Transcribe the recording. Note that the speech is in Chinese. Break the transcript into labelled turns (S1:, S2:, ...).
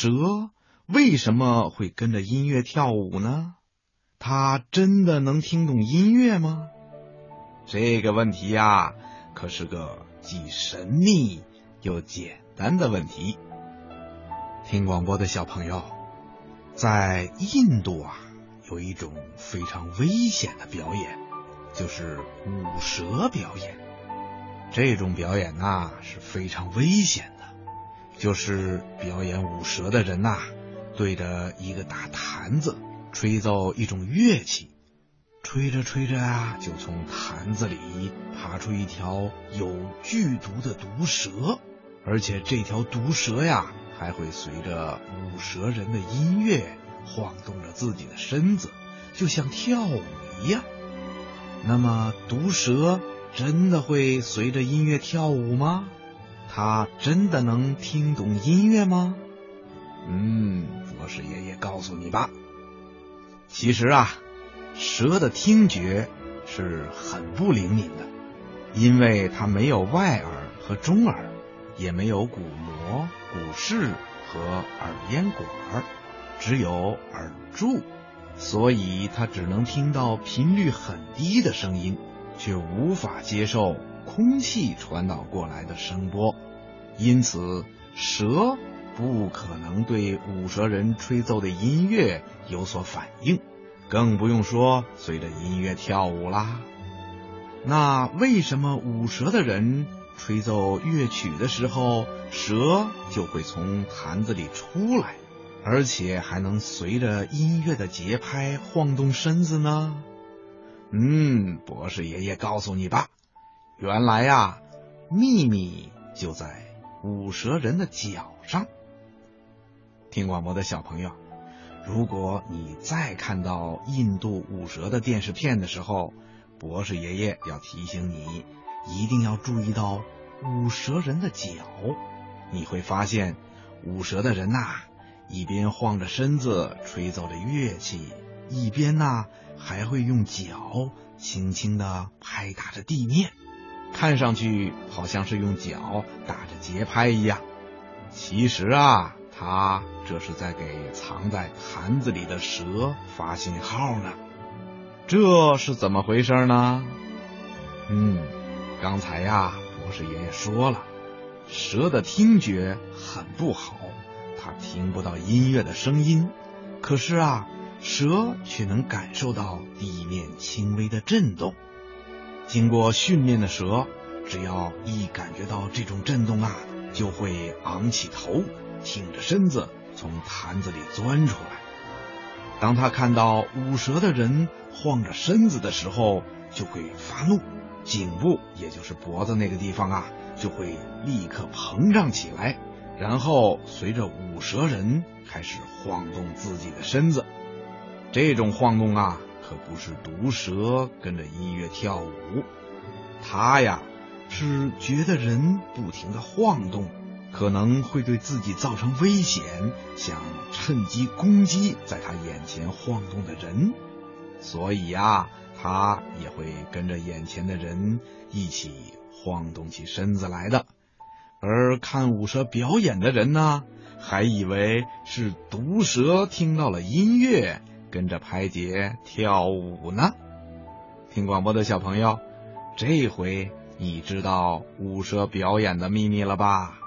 S1: 蛇为什么会跟着音乐跳舞呢？它真的能听懂音乐吗？这个问题呀，可是个既神秘又简单的问题。听广播的小朋友，在印度啊，有一种非常危险的表演，就是舞蛇表演。这种表演呐是非常危险的，就是表演舞蛇的人呐，对着一个大坛子吹奏一种乐器。吹着吹着啊，就从坛子里爬出一条有剧毒的毒蛇，而且这条毒蛇呀，还会随着舞蛇人的音乐晃动着自己的身子，就像跳舞一样。那么，毒蛇真的会随着音乐跳舞吗？他真的能听懂音乐吗？嗯，博士爷爷告诉你吧。其实啊。蛇的听觉是很不灵敏的，因为它没有外耳和中耳，也没有鼓膜、鼓室和耳咽管，只有耳柱，所以它只能听到频率很低的声音，却无法接受空气传导过来的声波。因此，蛇不可能对舞蛇人吹奏的音乐有所反应。更不用说随着音乐跳舞啦。那为什么舞蛇的人吹奏乐曲的时候，蛇就会从坛子里出来，而且还能随着音乐的节拍晃动身子呢？嗯，博士爷爷告诉你吧，原来呀，秘密就在舞蛇人的脚上。听广播的小朋友。如果你再看到印度舞蛇的电视片的时候，博士爷爷要提醒你，一定要注意到舞蛇人的脚。你会发现，舞蛇的人呐，一边晃着身子吹奏着乐器，一边呐还会用脚轻轻的拍打着地面，看上去好像是用脚打着节拍一样。其实啊。他这是在给藏在坛子里的蛇发信号呢，这是怎么回事呢？嗯，刚才呀，博士爷爷说了，蛇的听觉很不好，它听不到音乐的声音，可是啊，蛇却能感受到地面轻微的震动。经过训练的蛇，只要一感觉到这种震动啊，就会昂起头。挺着身子从坛子里钻出来。当他看到舞蛇的人晃着身子的时候，就会发怒，颈部也就是脖子那个地方啊，就会立刻膨胀起来，然后随着舞蛇人开始晃动自己的身子。这种晃动啊，可不是毒蛇跟着音乐跳舞，他呀是觉得人不停的晃动。可能会对自己造成危险，想趁机攻击在他眼前晃动的人，所以呀，他也会跟着眼前的人一起晃动起身子来的。而看舞蛇表演的人呢，还以为是毒蛇听到了音乐，跟着拍节跳舞呢。听广播的小朋友，这回你知道舞蛇表演的秘密了吧？